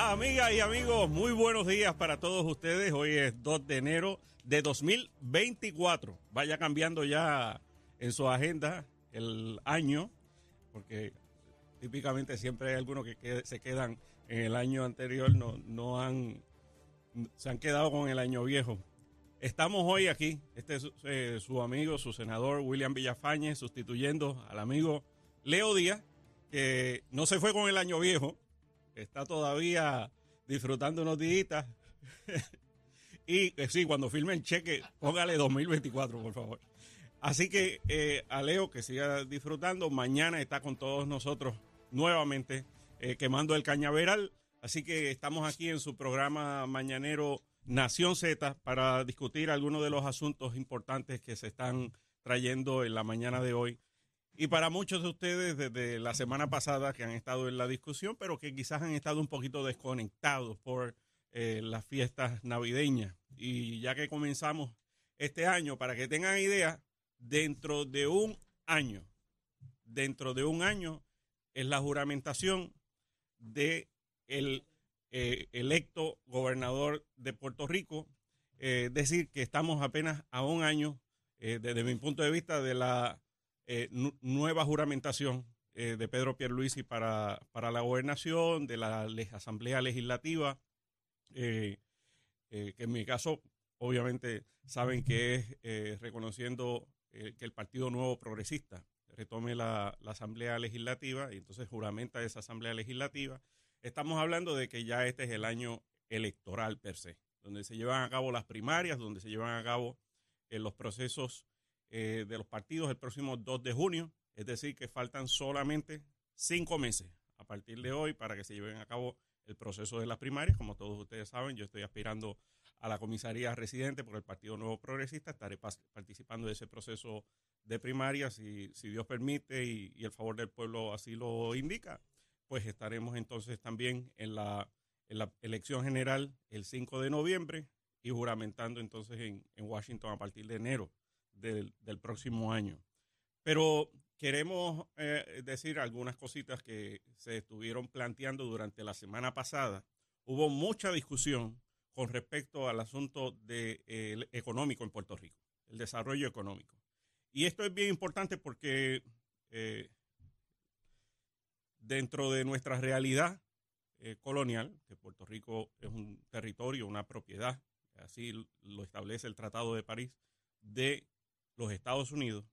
Amigas y amigos, muy buenos días para todos ustedes. Hoy es 2 de enero de 2024. Vaya cambiando ya en su agenda el año, porque típicamente siempre hay algunos que se quedan en el año anterior, no, no han, se han quedado con el año viejo. Estamos hoy aquí, este es eh, su amigo, su senador William Villafañez, sustituyendo al amigo Leo Díaz, que no se fue con el año viejo, está todavía disfrutando unos días. y eh, sí, cuando firme el cheque, póngale 2024, por favor. Así que eh, a Leo que siga disfrutando. Mañana está con todos nosotros nuevamente eh, quemando el cañaveral. Así que estamos aquí en su programa mañanero Nación Z para discutir algunos de los asuntos importantes que se están trayendo en la mañana de hoy y para muchos de ustedes desde la semana pasada que han estado en la discusión, pero que quizás han estado un poquito desconectados por eh, las fiestas navideñas. Y ya que comenzamos este año, para que tengan idea, dentro de un año, dentro de un año es la juramentación de el eh, electo gobernador de Puerto Rico. Eh, decir, que estamos apenas a un año, desde mi punto de vista, de la eh, nueva juramentación eh, de Pedro Pierluisi para, para la gobernación, de la Asamblea Legislativa, eh, que en mi caso, obviamente, saben que es reconociendo que el Partido Nuevo Progresista retome la, la, Asamblea Legislativa y entonces juramenta esa Asamblea Legislativa. Estamos hablando de que ya este es el año electoral per se, donde se llevan a cabo las primarias, donde se llevan a cabo los procesos eh, de los partidos el próximo 2 de junio, es decir, que faltan solamente cinco meses a partir de hoy para que se lleven a cabo el proceso de las primarias. Como todos ustedes saben, yo estoy aspirando a la comisaría residente por el Partido Nuevo Progresista. Estaré participando de ese proceso de primarias y si Dios permite y, el favor del pueblo así lo indica, pues estaremos entonces también en la, en la elección general el 5 de noviembre y juramentando entonces en, en Washington a partir de enero del, próximo año. Pero queremos eh, decir algunas cositas que se estuvieron planteando durante la semana pasada. Hubo mucha discusión con respecto al asunto de, económico en Puerto Rico, el desarrollo económico. Y esto es bien importante porque eh, dentro de nuestra realidad eh, colonial, que Puerto Rico es un territorio, una propiedad, así lo establece el Tratado de París, de los Estados Unidos,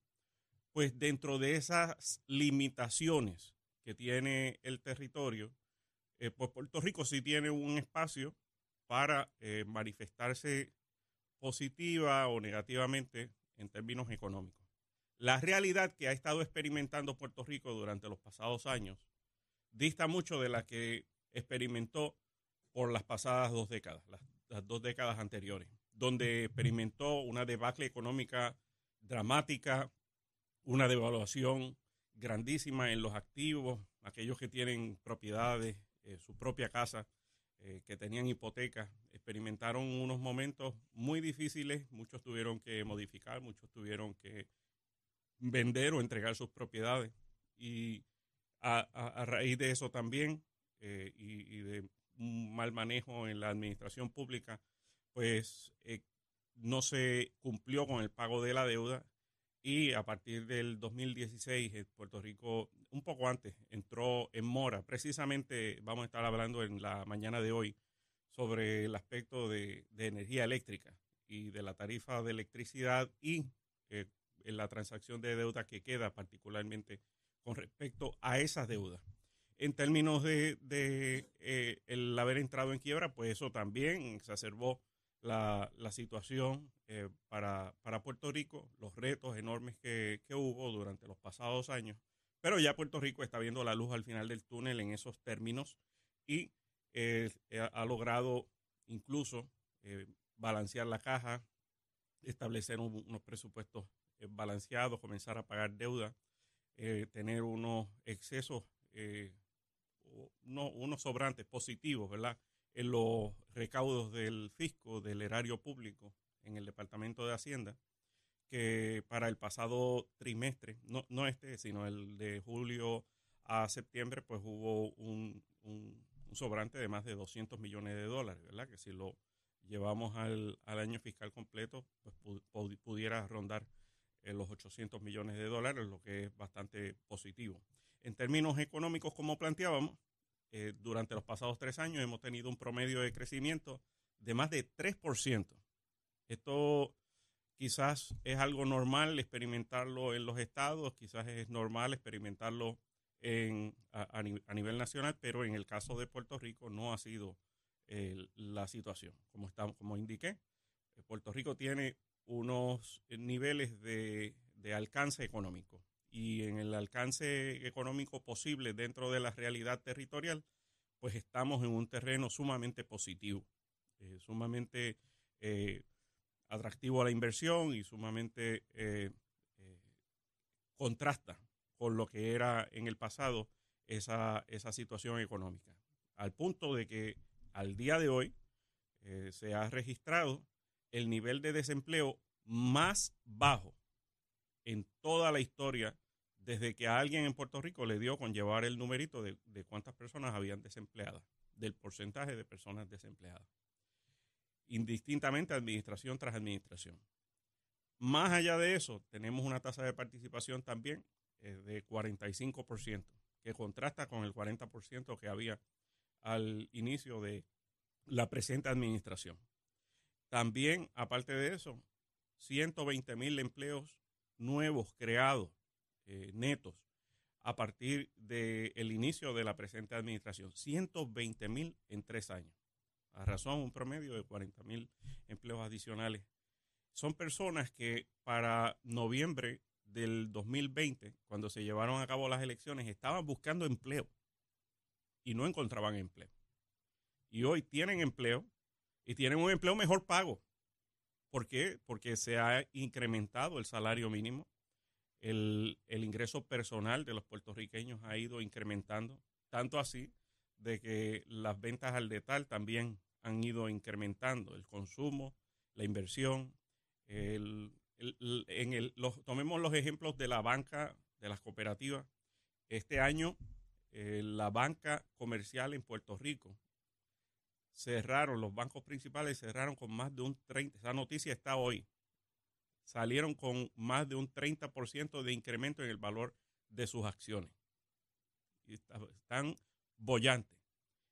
pues dentro de esas limitaciones que tiene el territorio, eh, pues Puerto Rico sí tiene un espacio para eh, manifestarse positiva o negativamente en términos económicos. La realidad que ha estado experimentando Puerto Rico durante los pasados años dista mucho de la que experimentó por las pasadas dos décadas, las dos décadas anteriores, donde experimentó una debacle económica dramática, una devaluación grandísima en los activos, aquellos que tienen propiedades, eh, su propia casa, eh, que tenían hipotecas, experimentaron unos momentos muy difíciles, muchos tuvieron que modificar, muchos tuvieron que vender o entregar sus propiedades y a, raíz de eso también eh, y, de un mal manejo en la administración pública, pues no se cumplió con el pago de la deuda y a partir del 2016 eh, Puerto Rico, un poco antes, entró en mora. Precisamente vamos a estar hablando en la mañana de hoy sobre el aspecto de, energía eléctrica y de la tarifa de electricidad y eh, en la transacción de deuda que queda particularmente con respecto a esas deudas. En términos de, eh, el haber entrado en quiebra, pues eso también exacerbó la, la situación eh, para, para, Puerto Rico, los retos enormes que, que, hubo durante los pasados años, pero ya Puerto Rico está viendo la luz al final del túnel en esos términos y eh, ha logrado incluso eh, balancear la caja, establecer unos presupuestos balanceados, comenzar a pagar deuda, tener unos excesos, no, unos sobrantes positivos, ¿verdad? En los recaudos del fisco, del erario público en el Departamento de Hacienda, que para el pasado trimestre, no, no este, sino el de julio a septiembre, pues hubo un, un sobrante de más de 200 millones de dólares, ¿verdad? Que si lo llevamos al, año fiscal completo, pues pudiera rondar eh, los 800 millones de dólares, lo que es bastante positivo. En términos económicos, como planteábamos, eh, durante los pasados tres años hemos tenido un promedio de crecimiento de más de 3%. Esto quizás es algo normal experimentarlo en los estados, quizás es normal experimentarlo en, a, nivel nacional, pero en el caso de Puerto Rico no ha sido la situación. Como, como indiqué, eh, Puerto Rico tiene unos niveles de, de alcance económico y en el alcance económico posible dentro de la realidad territorial, pues estamos en un terreno sumamente positivo, eh, sumamente eh, atractivo a la inversión y sumamente contrasta con lo que era en el pasado esa, esa situación económica. Al punto de que al día de hoy eh, se ha registrado el nivel de desempleo más bajo en toda la historia desde que a alguien en Puerto Rico le dio con llevar el numerito de, cuántas personas habían desempleadas, del porcentaje de personas desempleadas, indistintamente administración tras administración. Más allá de eso, tenemos una tasa de participación también eh, de 45%, que contrasta con el 40% que había al inicio de la presente administración. También, aparte de eso, 120 mil empleos nuevos creados, eh, netos, a partir del inicio de la presente administración. 120 mil en tres años. A razón, un promedio de 40 mil empleos adicionales. Son personas que para noviembre del 2020, cuando se llevaron a cabo las elecciones, estaban buscando empleo y no encontraban empleo. Y hoy tienen empleo y tienen un empleo mejor pago. ¿Por qué? Porque se ha incrementado el salario mínimo, el, ingreso personal de los puertorriqueños ha ido incrementando, tanto así de que las ventas al detal también han ido incrementando, el consumo, la inversión, el, el, los, tomemos los ejemplos de la banca, de las cooperativas. Este año eh, la banca comercial en Puerto Rico cerraron, los bancos principales cerraron con más de un 30%, esa noticia está hoy, salieron con más de un 30% de incremento en el valor de sus acciones. Y están bollantes.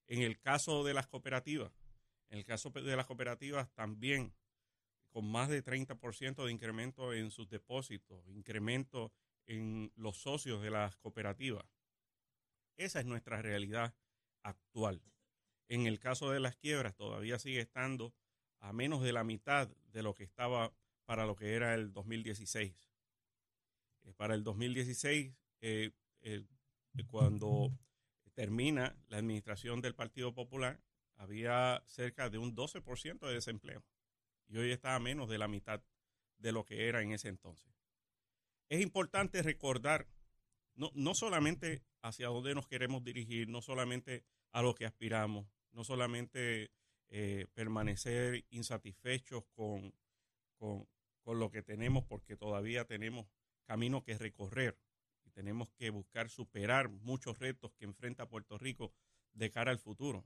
En el caso de las cooperativas, en el caso de las cooperativas también con más de 30% de incremento en sus depósitos, incremento en los socios de las cooperativas. Esa es nuestra realidad actual. En el caso de las quiebras, todavía sigue estando a menos de la mitad de lo que estaba para lo que era el 2016. Eh, para el 2016, eh, cuando termina la administración del Partido Popular, había cerca de un 12% de desempleo y hoy está a menos de la mitad de lo que era en ese entonces. Es importante recordar no, no solamente hacia dónde nos queremos dirigir, no solamente a lo que aspiramos, no solamente eh, permanecer insatisfechos con, con lo que tenemos, porque todavía tenemos camino que recorrer y tenemos que buscar superar muchos retos que enfrenta Puerto Rico de cara al futuro.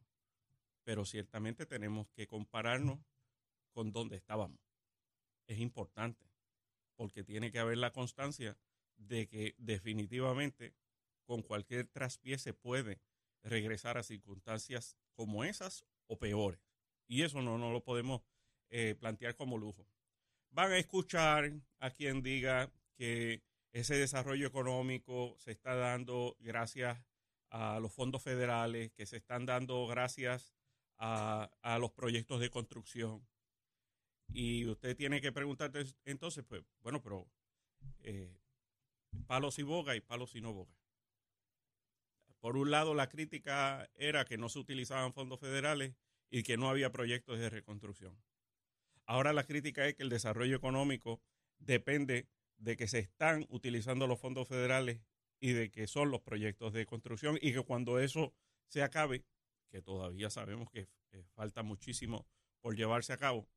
Pero ciertamente tenemos que compararnos con donde estábamos. Es importante, porque tiene que haber la constancia de que definitivamente con cualquier traspié se puede regresar a circunstancias como esas o peores. Y eso no, no lo podemos eh, plantear como lujo. Van a escuchar a quien diga que ese desarrollo económico se está dando gracias a los fondos federales, que se están dando gracias a, los proyectos de construcción, y usted tiene que preguntarte entonces, pues, bueno, pero eh, palos y boga y palos y no boga. Por un lado, la crítica era que no se utilizaban fondos federales y que no había proyectos de reconstrucción. Ahora la crítica es que el desarrollo económico depende de que se están utilizando los fondos federales y de que son los proyectos de construcción y que cuando eso se acabe, que todavía sabemos que falta muchísimo por llevarse a cabo,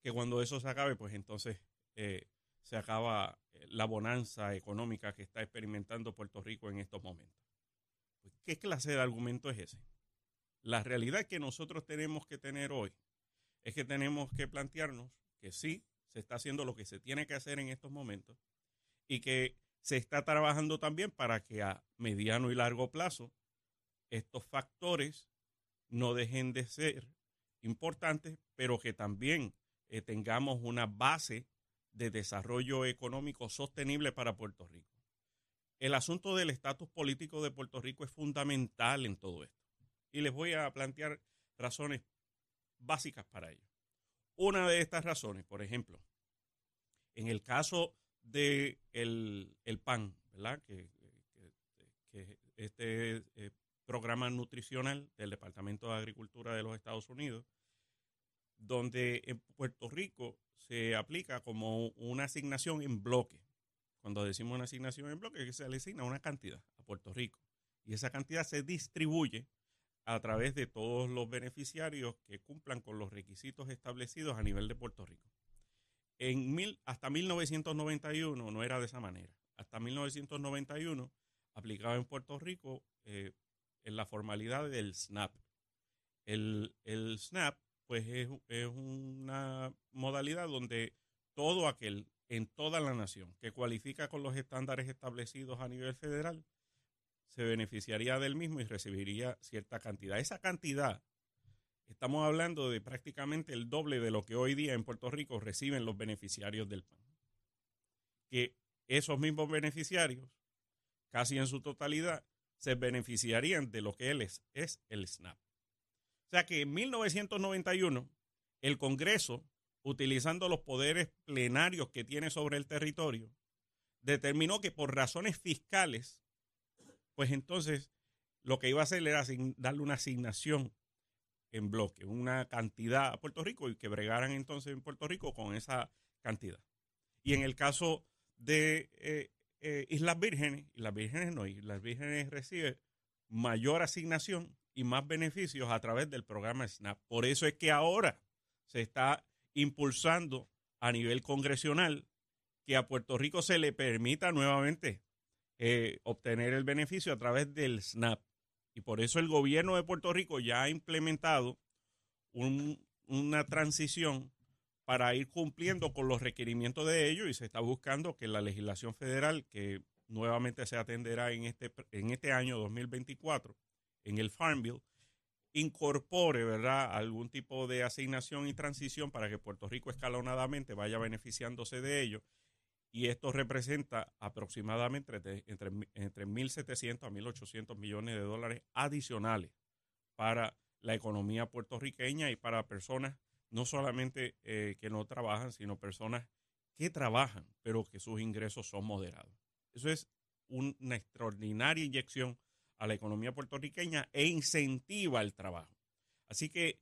que cuando eso se acabe, pues entonces eh, se acaba eh, la bonanza económica que está experimentando Puerto Rico en estos momentos. Pues, ¿Qué clase de argumento es ese? La realidad que nosotros tenemos que tener hoy es que tenemos que plantearnos que sí, se está haciendo lo que se tiene que hacer en estos momentos y que se está trabajando también para que a mediano y largo plazo estos factores no dejen de ser importantes, pero que también eh, tengamos una base de desarrollo económico sostenible para Puerto Rico. El asunto del estatus político de Puerto Rico es fundamental en todo esto. Y les voy a plantear razones básicas para ello. Una de estas razones, por ejemplo, en el caso de el, PAN, ¿verdad? Que, este eh, programa nutricional del Departamento de Agricultura de los Estados Unidos, donde en Puerto Rico se aplica como una asignación en bloque. Cuando decimos una asignación en bloque, se le asigna una cantidad a Puerto Rico. Y esa cantidad se distribuye a través de todos los beneficiarios que cumplan con los requisitos establecidos a nivel de Puerto Rico. En mil, hasta 1991 no era de esa manera. Hasta 1991 aplicaba en Puerto Rico eh, en la formalidad del SNAP. El, el SNAP pues es, una modalidad donde todo aquel en toda la nación que cualifica con los estándares establecidos a nivel federal se beneficiaría del mismo y recibiría cierta cantidad. Esa cantidad, estamos hablando de prácticamente el doble de lo que hoy día en Puerto Rico reciben los beneficiarios del PAN. Que esos mismos beneficiarios, casi en su totalidad, se beneficiarían de lo que él es, es el SNAP. O sea que en 1991 el Congreso, utilizando los poderes plenarios que tiene sobre el territorio, determinó que por razones fiscales, pues entonces lo que iba a hacer era darle una asignación en bloque, una cantidad a Puerto Rico y que bregaran entonces en Puerto Rico con esa cantidad. Y en el caso de eh, eh, Islas Vírgenes, Islas Vírgenes no, Islas Vírgenes recibe mayor asignación y más beneficios a través del programa SNAP. Por eso es que ahora se está impulsando a nivel congresional que a Puerto Rico se le permita nuevamente eh, obtener el beneficio a través del SNAP. Y por eso el gobierno de Puerto Rico ya ha implementado una transición para ir cumpliendo con los requerimientos de ellos y se está buscando que la legislación federal, que nuevamente se atenderá en este, en este año 2024, en el Farm Bill incorpore, ¿verdad?, algún tipo de asignación y transición para que Puerto Rico escalonadamente vaya beneficiándose de ello. Y esto representa aproximadamente entre, entre, entre 1.700 a 1.800 millones de dólares adicionales para la economía puertorriqueña y para personas no solamente eh, que no trabajan, sino personas que trabajan, pero que sus ingresos son moderados. Eso es una extraordinaria inyección a la economía puertorriqueña e incentiva el trabajo. Así que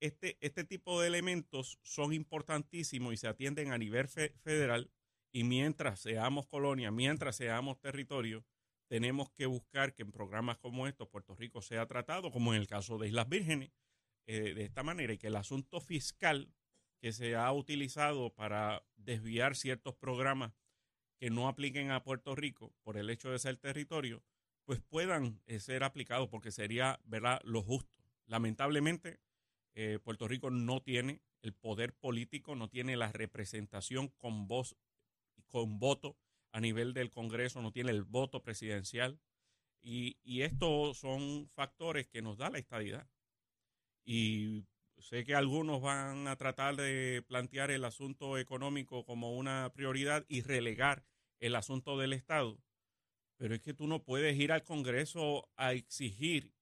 este, este tipo de elementos son importantísimos y se atienden a nivel federal y mientras seamos colonia, mientras seamos territorio, tenemos que buscar que en programas como estos Puerto Rico sea tratado, como en el caso de Islas Vírgenes, eh, de esta manera y que el asunto fiscal que se ha utilizado para desviar ciertos programas que no apliquen a Puerto Rico por el hecho de ser territorio, pues puedan eh, ser aplicados porque sería ¿verdad? lo justo. Lamentablemente, eh, Puerto Rico no tiene el poder político, no tiene la representación con voz con voto a nivel del Congreso, no tiene el voto presidencial. Y, y estos son factores que nos da la estadidad. Y sé que algunos van a tratar de plantear el asunto económico como una prioridad y relegar el asunto del Estado. Pero es que tú no puedes ir al Congreso a exigir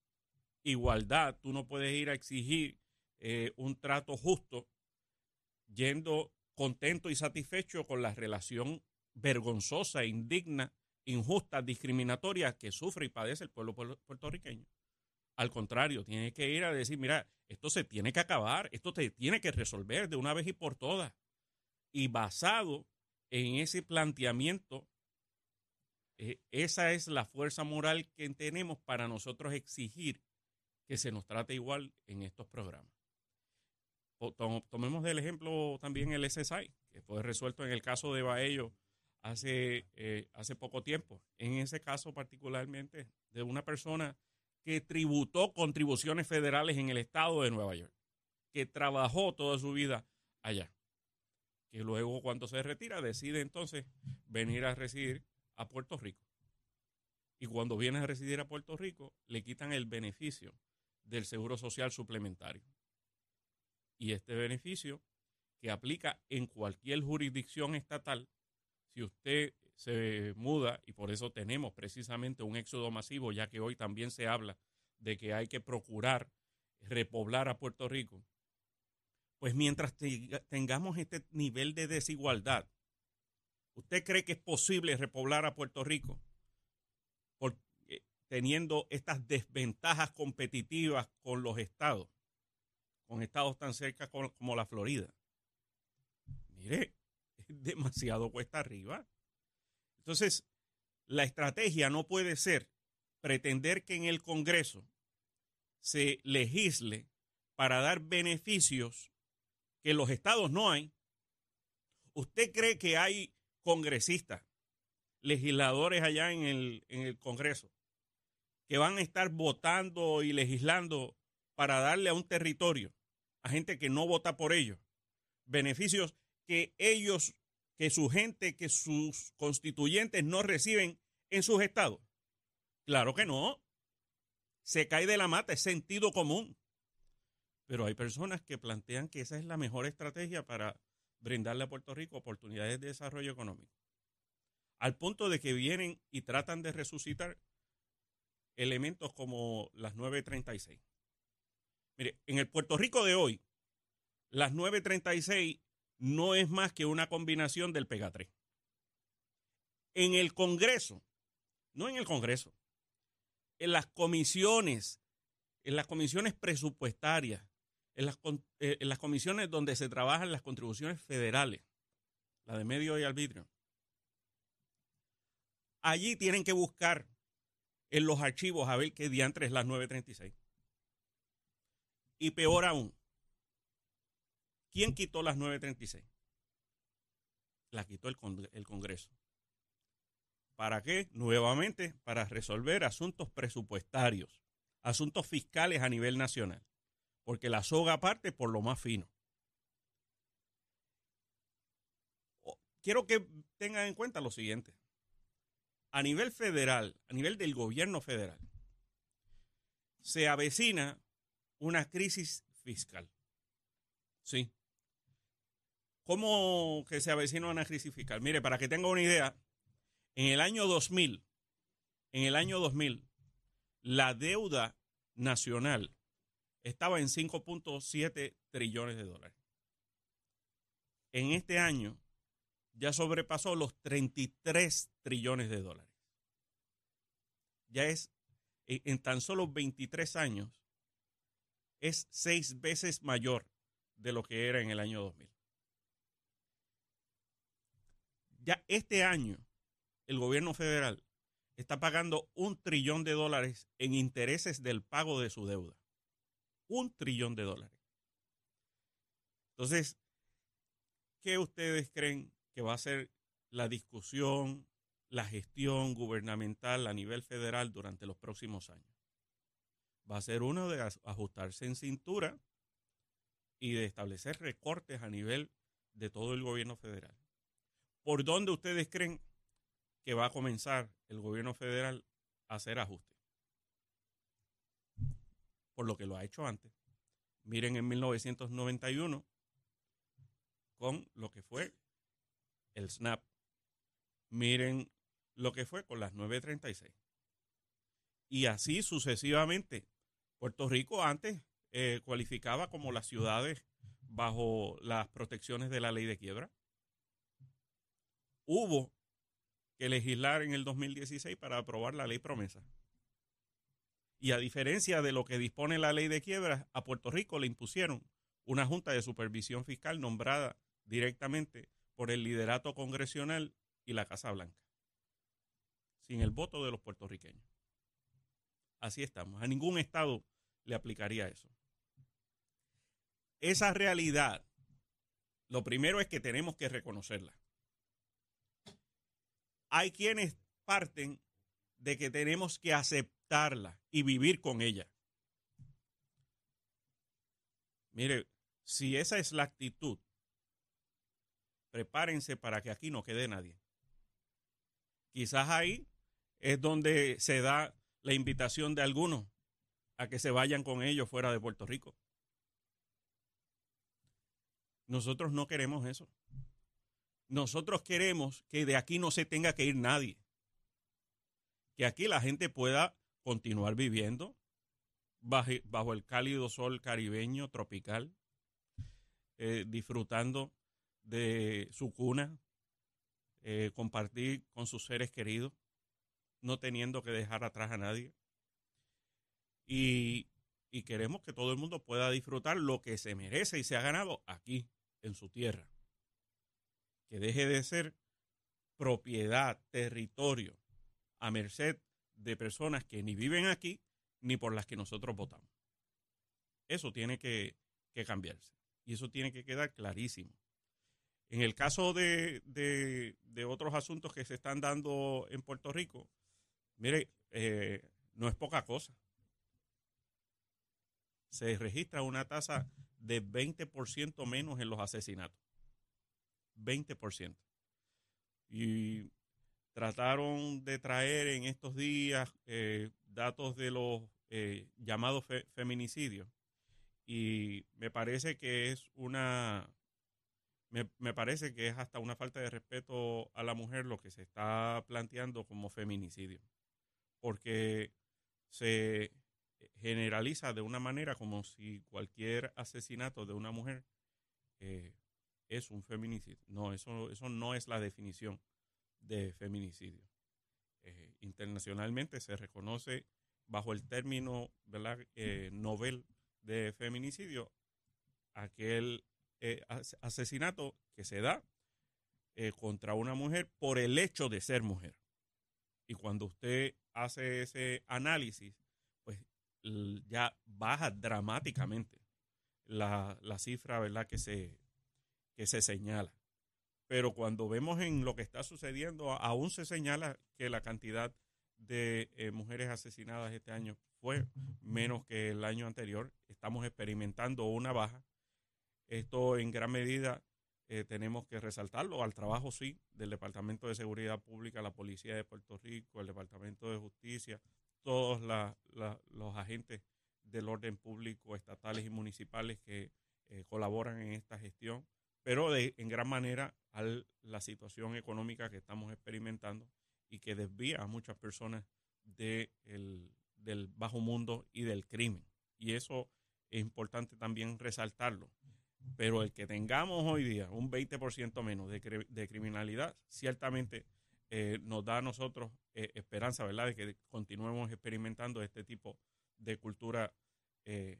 igualdad, tú no puedes ir a exigir eh, un trato justo yendo contento y satisfecho con la relación vergonzosa, indigna, injusta, discriminatoria que sufre y padece el pueblo puertorriqueño. Al contrario, tiene que ir a decir, mira, esto se tiene que acabar, esto se tiene que resolver de una vez y por todas. Y basado en ese planteamiento eh, esa es la fuerza moral que tenemos para nosotros exigir que se nos trate igual en estos programas. Tomemos del ejemplo también el SSI, que fue resuelto en el caso de Baello hace, eh, hace poco tiempo. En ese caso particularmente de una persona que tributó contribuciones federales en el estado de Nueva York, que trabajó toda su vida allá, que luego cuando se retira decide entonces venir a residir a Puerto Rico. Y cuando viene a residir a Puerto Rico, le quitan el beneficio del Seguro Social Suplementario. Y este beneficio que aplica en cualquier jurisdicción estatal, si usted se muda, y por eso tenemos precisamente un éxodo masivo, ya que hoy también se habla de que hay que procurar repoblar a Puerto Rico, pues mientras tengamos este nivel de desigualdad, ¿usted cree que es posible repoblar a Puerto Rico? Eh, teniendo estas desventajas competitivas con los estados, con estados tan cerca como la Florida. Mire, es demasiado cuesta arriba. Entonces, la estrategia no puede ser pretender que en el Congreso se legisle para dar beneficios que en los estados no hay. ¿Usted cree que hay congresistas, legisladores allá en el, en el Congreso, que van a estar votando y legislando para darle a un territorio, a gente que no vota por ellos, beneficios que ellos que su gente, que sus constituyentes no reciben en sus estados? Claro que no. Se cae de la mata, es sentido común. Pero hay personas que plantean que esa es la mejor estrategia para brindarle a Puerto Rico oportunidades de desarrollo económico. Al punto de que vienen y tratan de resucitar elementos como las 936. Mire, en el Puerto Rico de hoy, las 936 no es más que una combinación del Pega 3. En el Congreso, no en el Congreso, en las comisiones, en las comisiones presupuestarias, en las, eh, en las comisiones donde se trabajan las contribuciones federales, la de medio y arbitrio, allí tienen que buscar en los archivos a ver qué diantres es las 936. Y peor aún, ¿Quién quitó las 936? La quitó el, Congreso. ¿Para qué? Nuevamente, para resolver asuntos presupuestarios, asuntos fiscales a nivel nacional, porque la soga parte por lo más fino. Quiero que tengan en cuenta lo siguiente. A nivel federal, a nivel del gobierno federal, se avecina una crisis fiscal. Sí, ¿Cómo que se avecina una crisis fiscal? Mire, para que tenga una idea, en el año 2000, en el año 2000, la deuda nacional estaba en 5.7 trillones de dólares. En este año ya sobrepasó los 33 trillones de dólares. Ya es, en tan solo 23 años, es seis veces mayor de lo que era en el año 2000. Ya este año, el gobierno federal está pagando un trillón de dólares en intereses del pago de su deuda. Un trillón de dólares. Entonces, ¿qué ustedes creen que va a ser la discusión, la gestión gubernamental a nivel federal durante los próximos años? Va a ser uno de ajustarse en cintura y de establecer recortes a nivel de todo el gobierno federal. ¿Por dónde ustedes creen que va a comenzar el gobierno federal a hacer ajustes? Por lo que lo ha hecho antes. Miren en 1991 con lo que fue el SNAP. Miren lo que fue con las 936. Y así sucesivamente. Puerto Rico antes eh, cualificaba como las ciudades bajo las protecciones de la ley de quiebra hubo que legislar en el 2016 para aprobar la ley promesa. Y a diferencia de lo que dispone la ley de quiebras, a Puerto Rico le impusieron una junta de supervisión fiscal nombrada directamente por el liderato congresional y la Casa Blanca, sin el voto de los puertorriqueños. Así estamos. A ningún Estado le aplicaría eso. Esa realidad, lo primero es que tenemos que reconocerla hay quienes parten de que tenemos que aceptar aceptarla y vivir con ella. Mire, si esa es la actitud, prepárense para que aquí no quede nadie. Quizás ahí es donde se da la invitación de algunos a que se vayan con ellos fuera de Puerto Rico. Nosotros no queremos eso. Nosotros queremos que de aquí no se tenga que ir nadie. Que aquí la gente pueda continuar viviendo bajo, el cálido sol caribeño tropical, eh, disfrutando de su cuna, eh, compartir con sus seres queridos, no teniendo que dejar atrás a nadie. Y, y queremos que todo el mundo pueda disfrutar lo que se merece y se ha ganado aquí, en su tierra. Que deje de ser propiedad, territorio, a merced de personas que ni viven aquí ni por las que nosotros votamos. Eso tiene que, cambiarse y eso tiene que quedar clarísimo. En el caso de, de, otros asuntos que se están dando en Puerto Rico, mire, eh, no es poca cosa. Se registra una tasa de 20% menos en los asesinatos. 20%. Y trataron de traer en estos días eh, datos de los eh, llamados feminicidios y me parece que es una me, me, parece que es hasta una falta de respeto a la mujer lo que se está planteando como feminicidio porque se generaliza de una manera como si cualquier asesinato de una mujer eh, es un feminicidio. No, eso, eso no es la definición de feminicidio. Eh, internacionalmente se reconoce bajo el término ¿verdad? Eh, novel de feminicidio aquel eh, asesinato que se da contra una mujer por el hecho de ser mujer. Y cuando usted hace ese análisis, ya baja dramáticamente la, la cifra ¿verdad? Que, se, que se señala pero cuando vemos en lo que está sucediendo, aún se señala que la cantidad de eh, mujeres asesinadas este año fue menos que el año anterior. Estamos experimentando una baja. Esto en gran medida eh, tenemos que resaltarlo al trabajo, sí, del Departamento de Seguridad Pública, la Policía de Puerto Rico, el Departamento de Justicia, todos los agentes del orden público, estatales y municipales que eh, colaboran en esta gestión pero en gran manera a la situación económica que estamos experimentando y que desvía a muchas personas de del bajo mundo y del crimen. Y eso es importante también resaltarlo. Pero el que tengamos hoy día un 20% menos de, de, criminalidad, ciertamente eh, nos da a nosotros eh, esperanza, ¿verdad?, de que continuemos experimentando este tipo de cultura eh,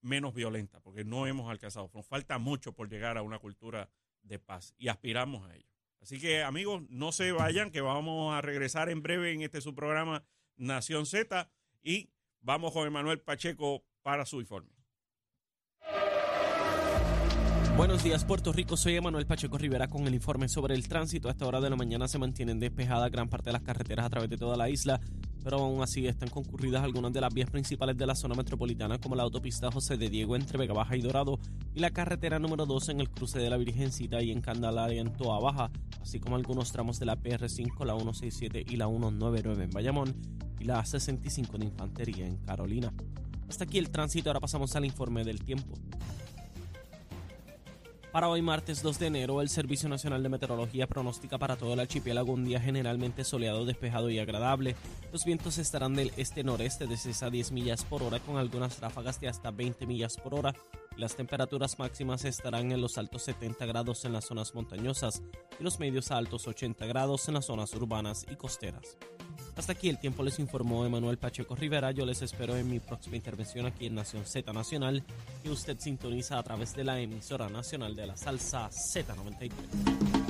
menos violenta, porque no hemos alcanzado. Nos falta mucho por llegar a una cultura de paz y aspiramos a ello. Así que amigos, no se vayan, que vamos a regresar en breve en este su programa Nación Z y vamos con Emanuel Pacheco para su informe. Buenos días, Puerto Rico. Soy Emanuel Pacheco Rivera con el informe sobre el tránsito. A esta hora de la mañana se mantienen despejadas gran parte de las carreteras a través de toda la isla, pero aún así están concurridas algunas de las vías principales de la zona metropolitana, como la autopista José de Diego entre Vega Baja y Dorado y la carretera número 2 en el cruce de la Virgencita y en Candelaria en Toa Baja, así como algunos tramos de la PR5, la 167 y la 199 en Bayamón y la 65 de Infantería en Carolina. Hasta aquí el tránsito, ahora pasamos al informe del tiempo. Para hoy martes 2 de enero, el Servicio Nacional de Meteorología pronostica para todo el archipiélago un día generalmente soleado, despejado y agradable. Los vientos estarán del este-noreste de 6 a 10 millas por hora con algunas ráfagas de hasta 20 millas por hora. Las temperaturas máximas estarán en los altos 70 grados en las zonas montañosas y los medios a altos 80 grados en las zonas urbanas y costeras. Hasta aquí el tiempo les informó Emanuel Pacheco Rivera. Yo les espero en mi próxima intervención aquí en Nación Z Nacional, que usted sintoniza a través de la emisora nacional de la salsa Z93.